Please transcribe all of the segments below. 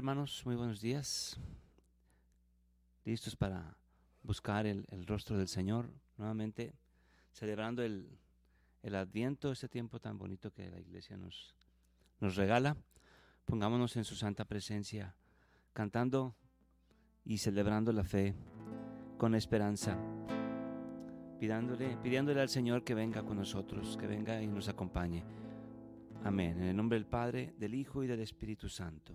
Hermanos, muy buenos días. Listos para buscar el, rostro del Señor nuevamente, celebrando el, el, Adviento, este tiempo tan bonito que la iglesia nos, nos regala. Pongámonos en su santa presencia, cantando y celebrando la fe con esperanza, pidándole, pidiéndole al Señor que venga con nosotros, que venga y nos acompañe. Amén. En el nombre del Padre, del Hijo y del Espíritu Santo.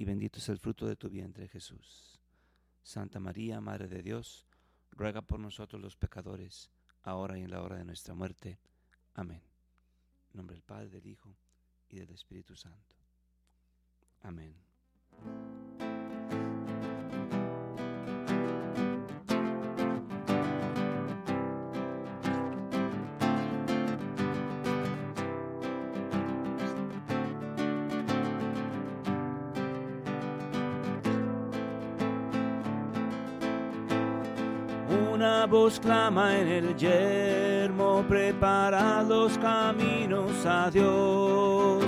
y bendito es el fruto de tu vientre, Jesús. Santa María, Madre de Dios, ruega por nosotros los pecadores, ahora y en la hora de nuestra muerte. Amén. En nombre del Padre, del Hijo y del Espíritu Santo. Amén. Una voz clama en el yermo, prepara los caminos a Dios.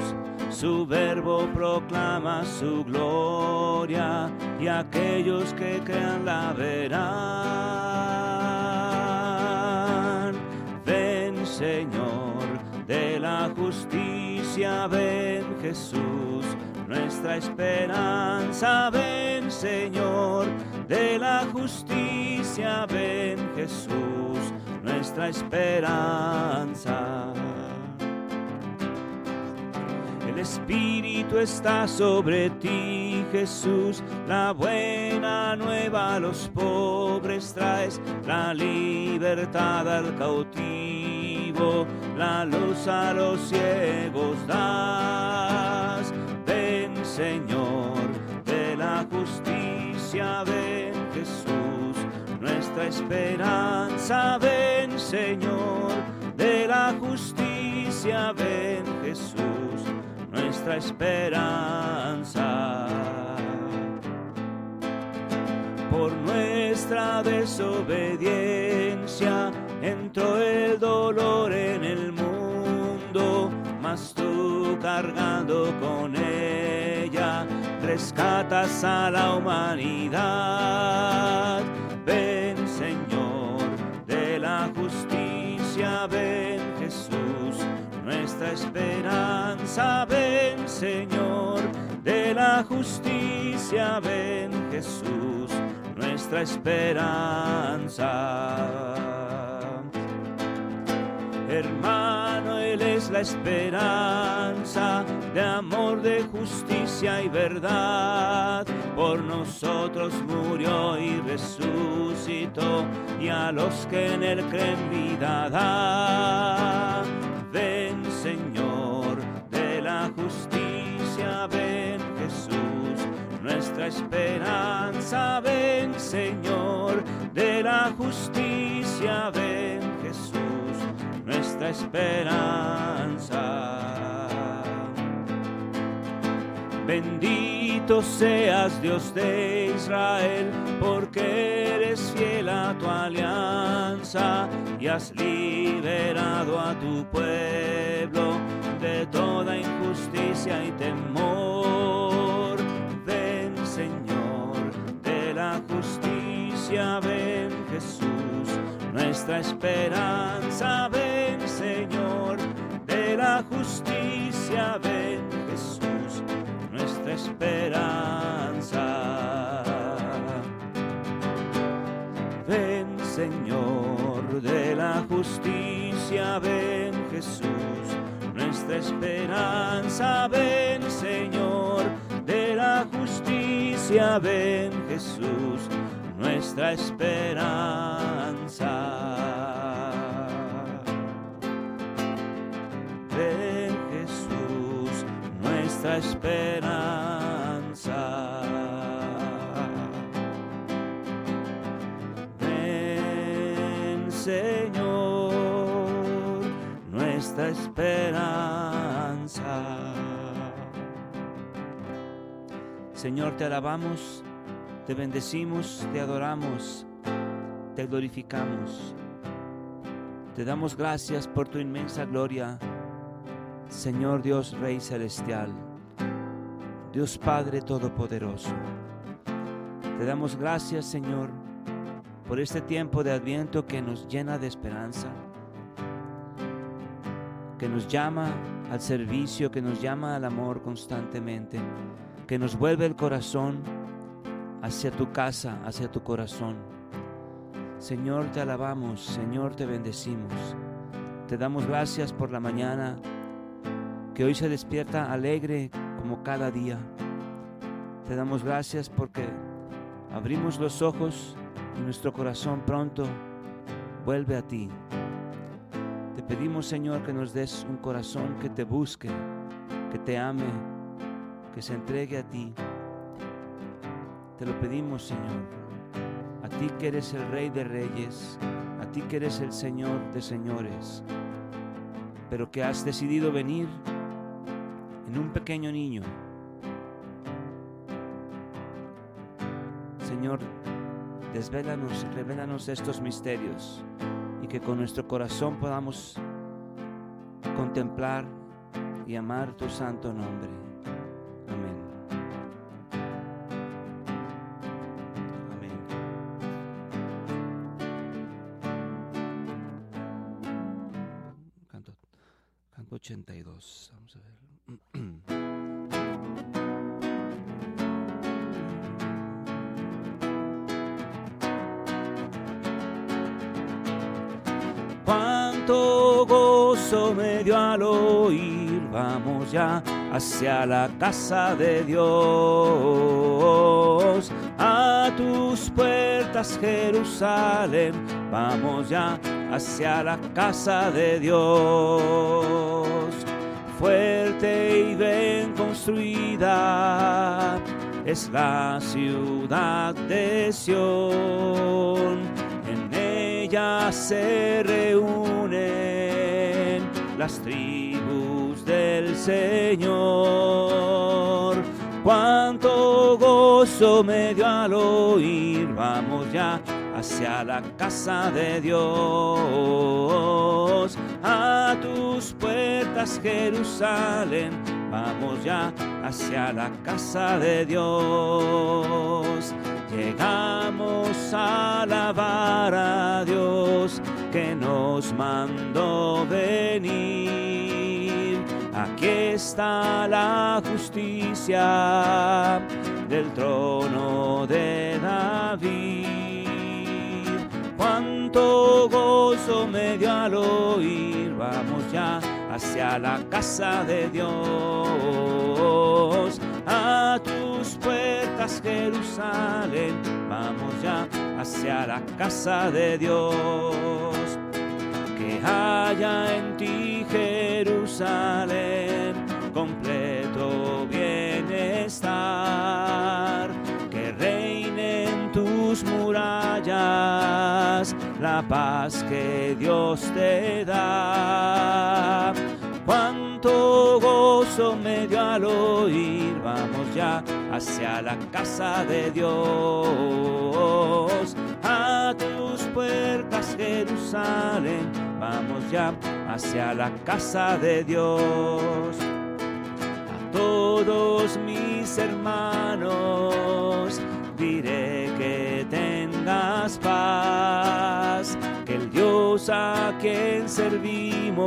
Su verbo proclama su gloria y aquellos que crean la verán. Ven Señor de la justicia, ven Jesús, nuestra esperanza, ven Señor de la justicia, ven Jesús, nuestra esperanza. El Espíritu está sobre ti, Jesús, la buena nueva a los pobres traes, la libertad al cautivo, la luz a los ciegos das. Ven, Señor, de la justicia, ven nuestra esperanza, ven Señor, de la justicia, ven Jesús, nuestra esperanza. Por nuestra desobediencia entró el dolor en el mundo, mas tú cargando con ella rescatas a la humanidad Ven ven Jesús, nuestra esperanza. Ven Señor de la justicia, ven Jesús, nuestra esperanza. Hermano, Él es la esperanza de amor, de justicia y verdad. Por nosotros murió y resucitó, y a los que en Él creen vida da. Ven, Señor, de la justicia, ven, Jesús, nuestra esperanza. Ven, Señor, de la justicia, ven, Jesús nuestra esperanza. Bendito seas Dios de Israel, porque eres fiel a tu alianza y has liberado a tu pueblo de toda injusticia y temor. Ven Señor, de la justicia, ven Jesús, nuestra esperanza, ven Señor, de la justicia, ven esperanza. Ven Señor, de la justicia, ven Jesús, nuestra esperanza. Ven Señor, de la justicia, ven Jesús, nuestra esperanza. esperanza. Nuestra esperanza. Señor, te alabamos, te bendecimos, te adoramos, te glorificamos. Te damos gracias por tu inmensa gloria, Señor Dios Rey Celestial, Dios Padre Todopoderoso. Te damos gracias, Señor, por este tiempo de adviento que nos llena de esperanza, que nos llama al servicio, que nos llama al amor constantemente, que nos vuelve el corazón hacia tu casa, hacia tu corazón. Señor, te alabamos, Señor, te bendecimos. Te damos gracias por la mañana que hoy se despierta alegre como cada día. Te damos gracias porque abrimos los ojos y nuestro corazón pronto vuelve a ti. Te pedimos, Señor, que nos des un corazón que te busque, que te ame, que se entregue a ti. Te lo pedimos, Señor. A ti que eres el Rey de Reyes, a ti que eres el Señor de Señores, pero que has decidido venir en un pequeño niño. Señor, desvélanos, revélanos estos misterios y que con nuestro corazón podamos contemplar y amar tu santo nombre. Vamos ya hacia la casa de Dios. A tus puertas, Jerusalén, vamos ya hacia la casa de Dios. Fuerte y bien construida es la ciudad de Sión. En ella se reúnen las tribus del Señor. Cuánto gozo me dio al oír, vamos ya hacia la casa de Dios. A tus puertas, Jerusalén, vamos ya hacia la casa de Dios. Llegamos a alabar a Dios que nos mandó venir. Aquí está la justicia del trono de David. Cuánto gozo me dio al oír, vamos ya hacia la casa de Dios. A tus puertas, Jerusalén, vamos ya hacia la casa de Dios. Haya en ti, Jerusalén, completo bienestar. Que reine en tus murallas la paz que Dios te da. Cuánto gozo me dio al oír, vamos ya hacia la casa de Dios. A tus puertas, Jerusalén, vamos ya hacia la casa de Dios. A todos mis hermanos diré que tengas paz, que el Dios a quien servimos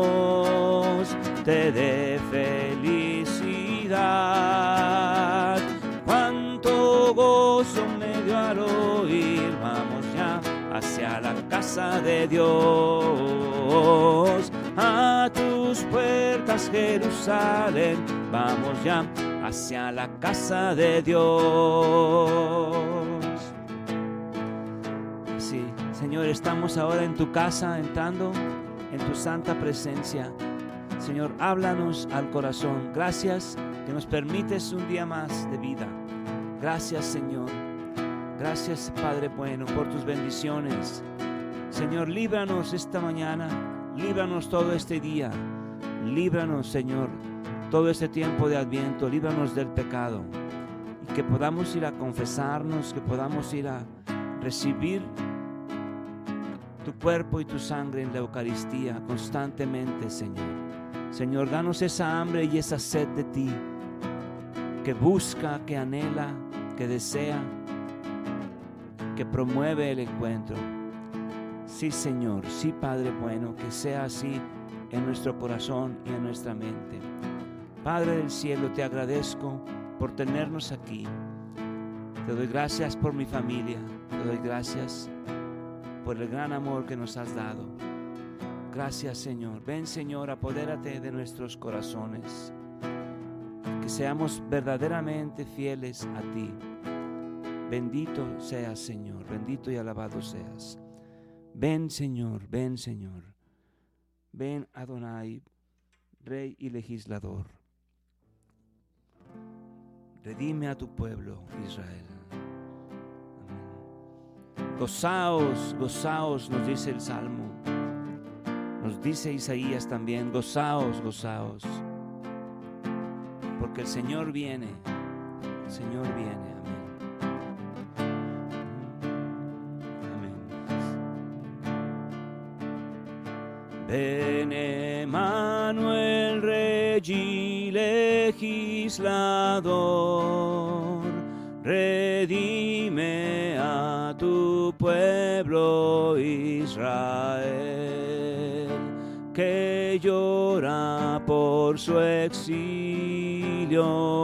te dé felicidad. Cuánto gozo me dio al oír, vamos ya hacia la casa de Dios. A tus puertas, Jerusalén, vamos ya hacia la casa de Dios. Sí, Señor, estamos ahora en tu casa, entrando en tu santa presencia. Señor, háblanos al corazón. Gracias que nos permites un día más de vida. Gracias, Señor. Gracias, Padre bueno, por tus bendiciones. Señor, líbranos esta mañana, líbranos todo este día. líbranos, Señor, todo este tiempo de adviento, líbranos del pecado y que podamos ir a confesarnos, que podamos ir a recibir tu cuerpo y tu sangre en la Eucaristía constantemente, Señor. Señor, danos esa hambre y esa sed de ti, que busca, que anhela, que desea, que promueve el encuentro. Sí, Señor, sí, Padre bueno, que sea así en nuestro corazón y en nuestra mente. Padre del cielo, te agradezco por tenernos aquí. Te doy gracias por mi familia. Te doy gracias por el gran amor que nos has dado. Gracias Señor. Ven Señor, apodérate de nuestros corazones. Que seamos verdaderamente fieles a ti. Bendito seas Señor, bendito y alabado seas. Ven Señor, ven Señor. Ven Adonai, Rey y legislador. Redime a tu pueblo, Israel. Gozaos, gozaos, nos dice el Salmo. Nos dice Isaías también, gozaos, gozaos. Porque el Señor viene, el Señor viene. Amén. Ven Emanuel, Rey y legislador, redime a tu pueblo Israel, que llora por su exilio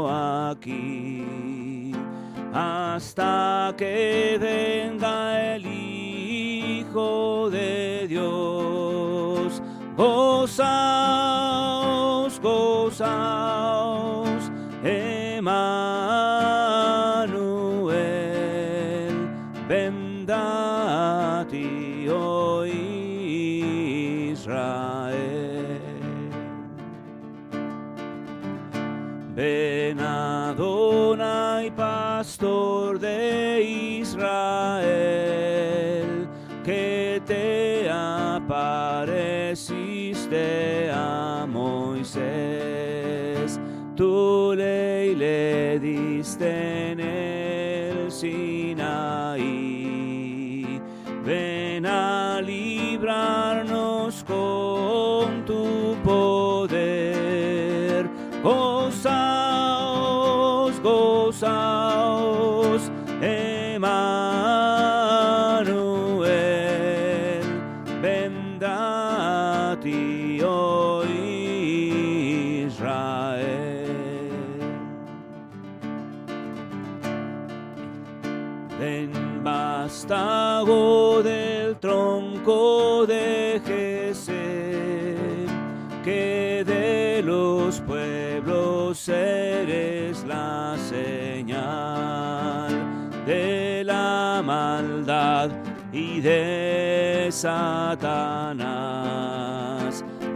aquí, hasta que venga el Hijo de Dios. Gozaos, gozaos, Emanuel, vendrá a ti hoy Israel. Ven Adonai, pastor de Israel, que said. Los pueblos eres la señal de la maldad y de Satanás.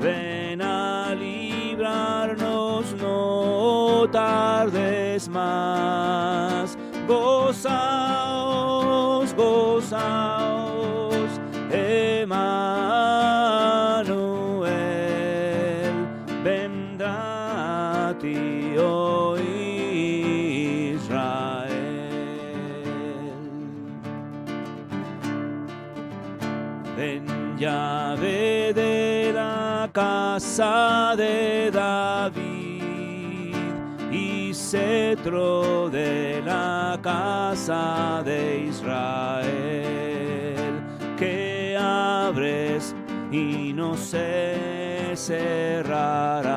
Ven a librarnos, no tardes más. Gozaos, gozaos, casa de David y cetro de la casa de Israel, que abres y no se cerrará,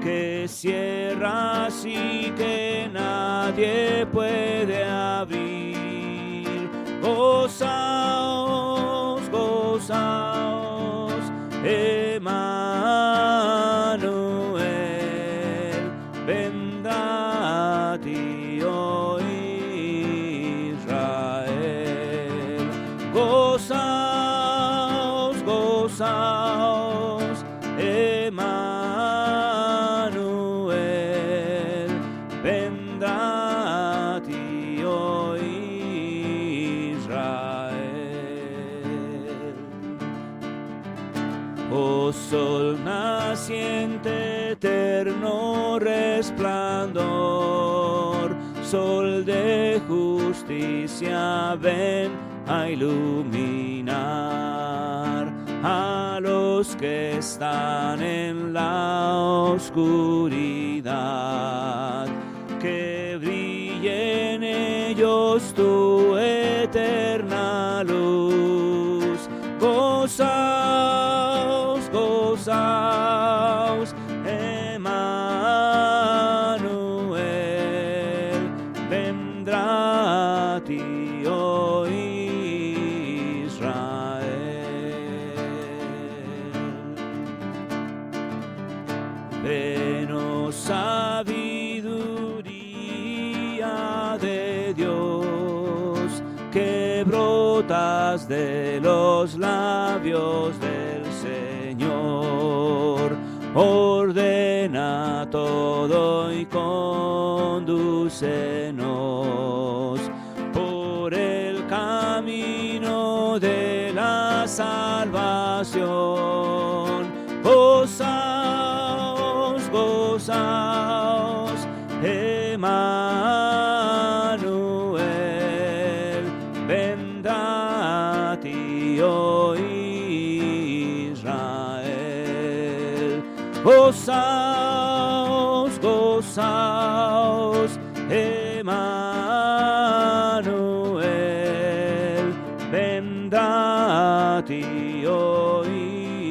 que cierras y que nadie puede abrir. Gozaos, gozaos, ven a iluminar a los que están en la oscuridad. Que brille en ellos tu eterna labios del Señor. Ordena todo y condúcenos por el camino de la salvación. Gozaos, gozaos, gozaos, Emmanuel, vendrá a ti, oh Israel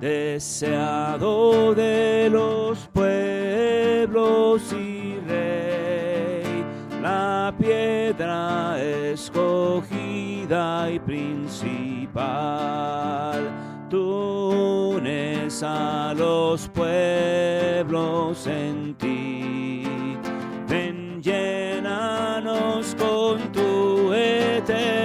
deseado de los pueblos y rey, la piedra escogida y principal. A los pueblos en ti. Ven, llénanos con tu eterna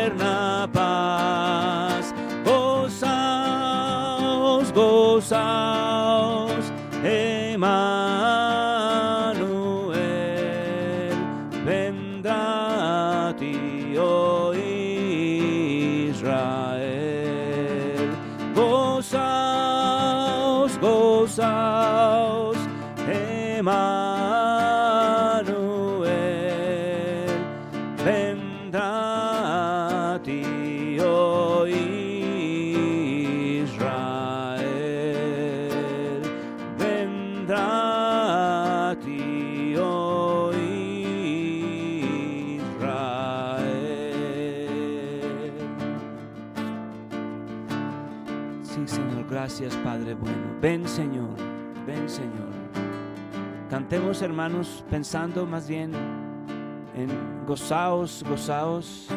Cantemos, hermanos, pensando más bien en gozaos, gozaos.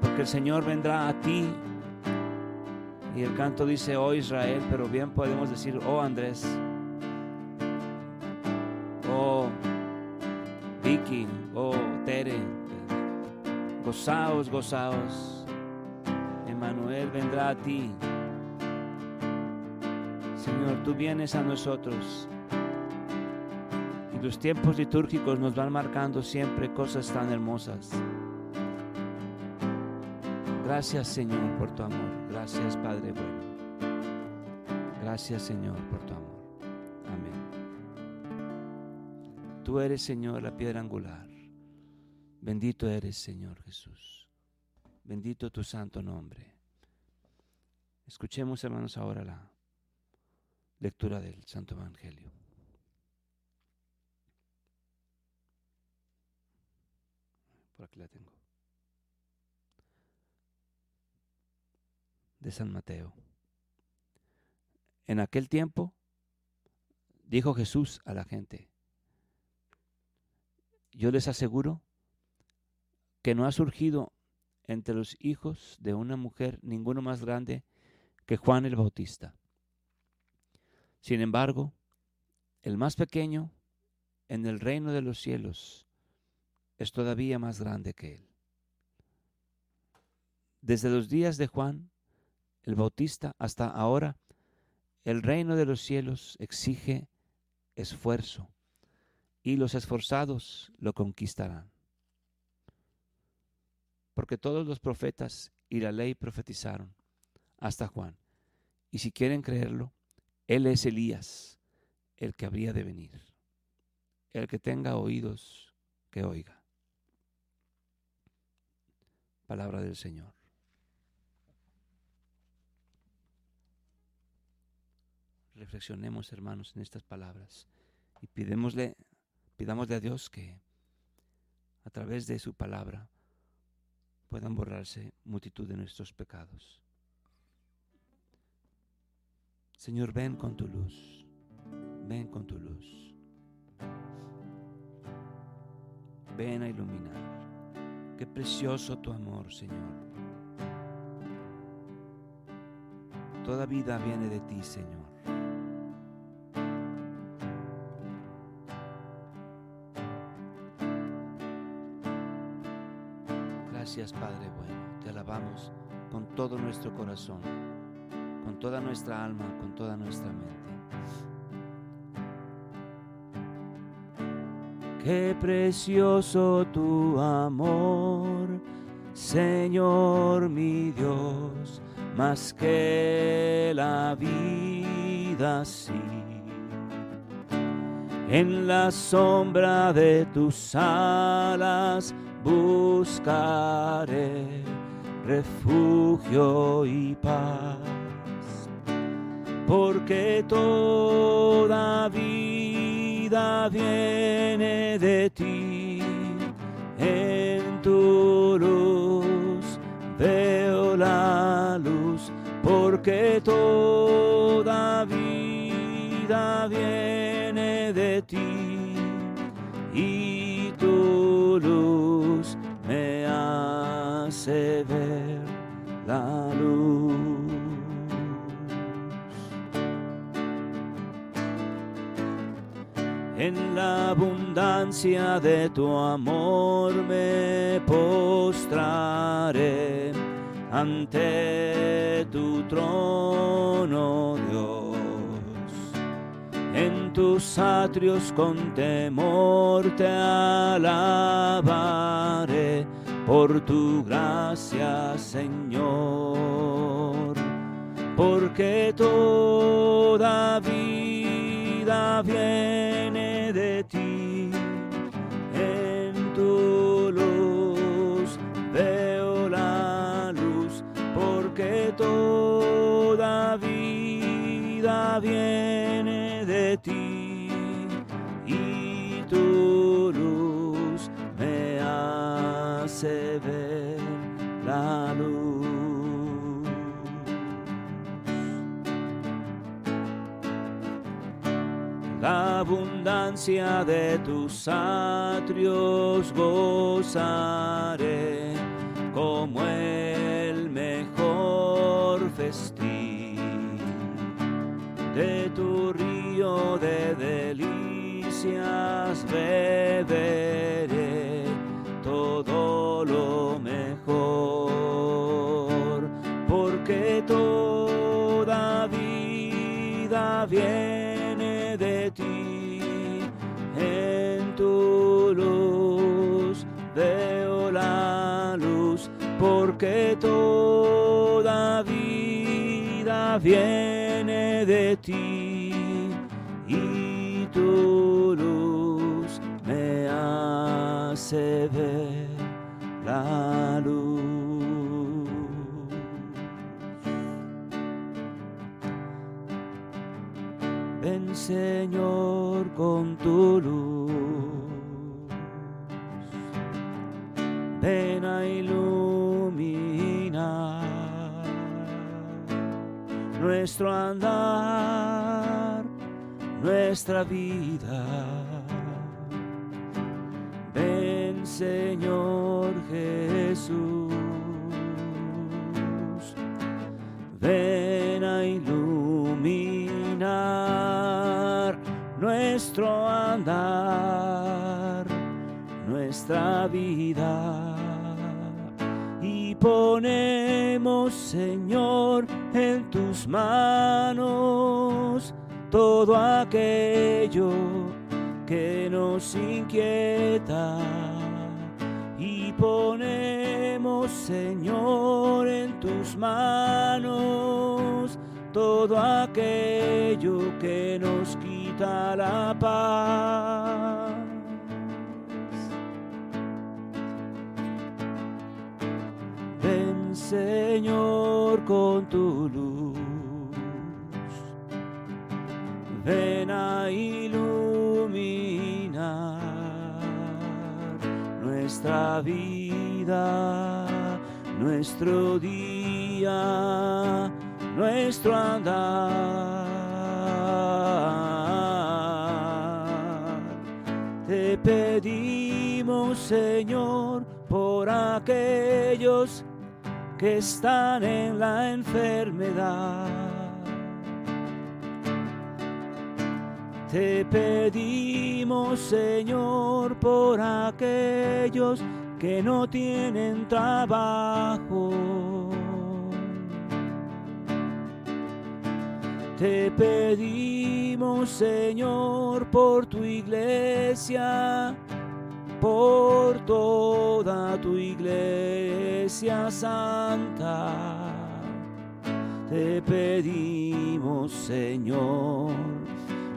Porque el Señor vendrá a ti. Y el canto dice, oh Israel, pero bien podemos decir, oh Andrés, oh Vicky, oh Tere, gozaos, gozaos. Emmanuel vendrá a ti. Señor, tú vienes a nosotros. Y los tiempos litúrgicos nos van marcando siempre cosas tan hermosas. Gracias, Señor, por tu amor. Gracias, Padre bueno. Gracias, Señor, por tu amor. Amén. Tú eres, Señor, la piedra angular. Bendito eres, Señor Jesús. Bendito tu santo nombre. Escuchemos, hermanos, ahora la lectura del Santo Evangelio. Por aquí la tengo. De San Mateo. En aquel tiempo dijo Jesús a la gente, yo les aseguro que no ha surgido entre los hijos de una mujer ninguno más grande que Juan el Bautista. Sin embargo, el más pequeño en el reino de los cielos es todavía más grande que él. Desde los días de Juan el Bautista hasta ahora, el reino de los cielos exige esfuerzo y los esforzados lo conquistarán. Porque todos los profetas y la ley profetizaron hasta Juan. Y si quieren creerlo, Él es Elías, el que habría de venir. El que tenga oídos, que oiga. Palabra del Señor. Reflexionemos, hermanos, en estas palabras y pidémosle Pidámosle a Dios que a través de su palabra puedan borrarse multitud de nuestros pecados. Señor, ven con tu luz, ven con tu luz. Ven a iluminar. Qué precioso tu amor, Señor. Toda vida viene de ti, Señor. Gracias Padre bueno, te alabamos con todo nuestro corazón, con toda nuestra alma, con toda nuestra mente. Qué precioso tu amor, Señor mi Dios, más que la vida sí. En la sombra de tus alas buscaré refugio y paz, porque toda vida viene de ti, en tu luz veo la luz, porque toda vida viene de ti y tu luz ver la luz. En la abundancia de tu amor me postraré ante tu trono, Dios. En tus atrios con temor te alabaré por tu gracia, Señor, porque toda vida viene hace ver la luz. La abundancia de tus atrios gozaré como el mejor festín de tu río de delicias beberé porque toda vida viene de ti y tu luz me hace ver la luz. Ven Señor con tu luz, nuestro andar, nuestra vida. Ven Señor Jesús, ven a iluminar nuestro andar, nuestra vida. Y ponemos, Señor, en tus manos todo aquello que nos inquieta y ponemos, Señor, en tus manos todo aquello que nos quita la paz. Señor, con tu luz. Ven a iluminar nuestra vida, nuestro día, nuestro andar. Te pedimos, Señor, por aquellos que están en la enfermedad. Te pedimos, Señor, por aquellos que no tienen trabajo. Te pedimos, Señor, por tu iglesia, por toda tu iglesia santa. Te pedimos, Señor,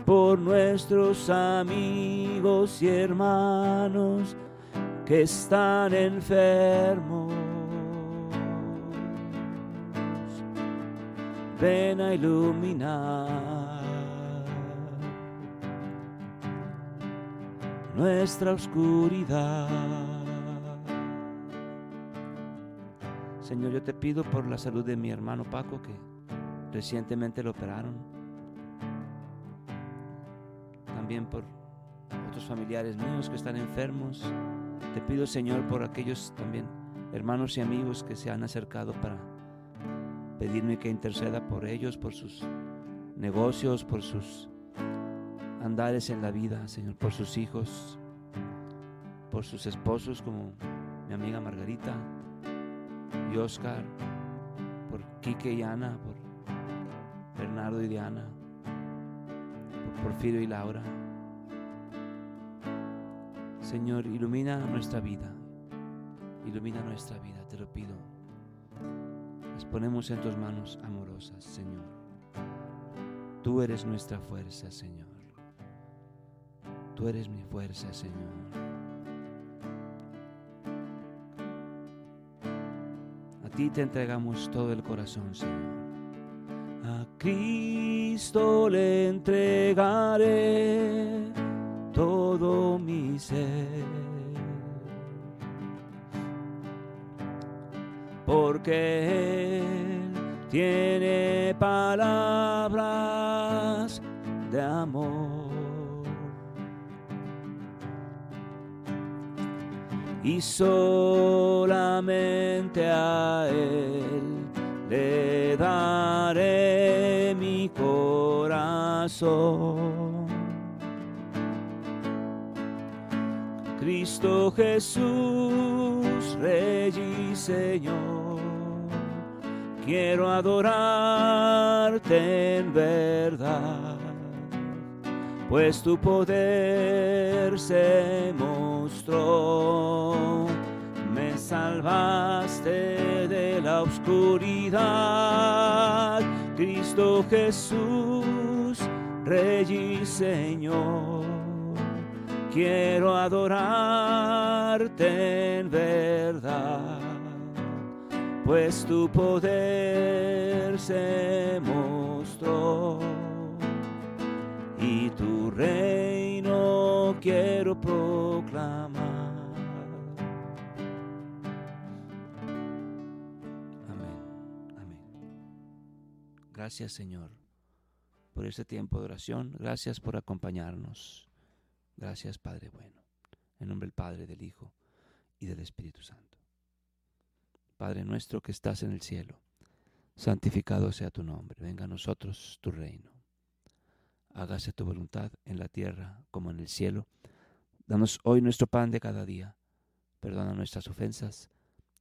por nuestros amigos y hermanos que están enfermos. Ven a iluminar nuestra oscuridad. Señor, yo te pido por la salud de mi hermano Paco que recientemente lo operaron. También por otros familiares míos que están enfermos. Te pido, Señor, por aquellos también hermanos y amigos que se han acercado para pedirme que interceda por ellos, por sus negocios, por sus andares en la vida, Señor, por sus hijos, por sus esposos como mi amiga Margarita y Oscar, por Quique y Ana, por Bernardo y Diana, por Porfirio y Laura. Señor, ilumina nuestra vida, ilumina nuestra vida, te lo pido. Las ponemos en tus manos amorosas, Señor. Tú eres nuestra fuerza, Señor. Tú eres mi fuerza, Señor. A ti te entregamos todo el corazón, Señor. A Cristo le entregaré todo mi ser. Porque Él tiene palabras de amor. Y solamente a Él le daré mi corazón. Cristo Jesús, Rey y Señor, quiero adorarte en verdad, pues tu poder se Me salvaste de la oscuridad, Cristo Jesús, Rey y Señor quiero adorarte en verdad, pues tu poder se mostró y tu reino quiero proclamar. Amén, amén. Gracias Señor por este tiempo de oración, gracias por acompañarnos. Gracias, Padre bueno. En nombre del Padre, del Hijo y del Espíritu Santo. Padre nuestro que estás en el cielo, santificado sea tu nombre. Venga a nosotros tu reino. Hágase tu voluntad en la tierra como en el cielo. Danos hoy nuestro pan de cada día. Perdona nuestras ofensas,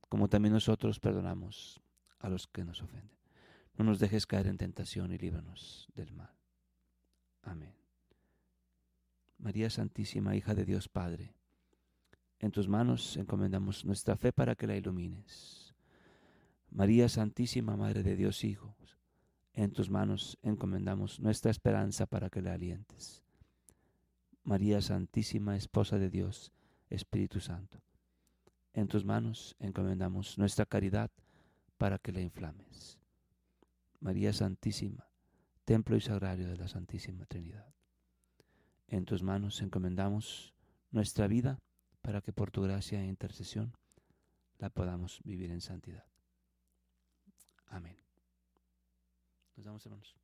como también nosotros perdonamos a los que nos ofenden. No nos dejes caer en tentación y líbranos del mal. Amén. María Santísima, hija de Dios Padre, en tus manos encomendamos nuestra fe para que la ilumines. María Santísima, Madre de Dios Hijo, en tus manos encomendamos nuestra esperanza para que la alientes. María Santísima, Esposa de Dios, Espíritu Santo, en tus manos encomendamos nuestra caridad para que la inflames. María Santísima, Templo y Sagrario de la Santísima Trinidad. En tus manos encomendamos nuestra vida para que por tu gracia e intercesión la podamos vivir en santidad. Amén. Nos vemos, hermanos.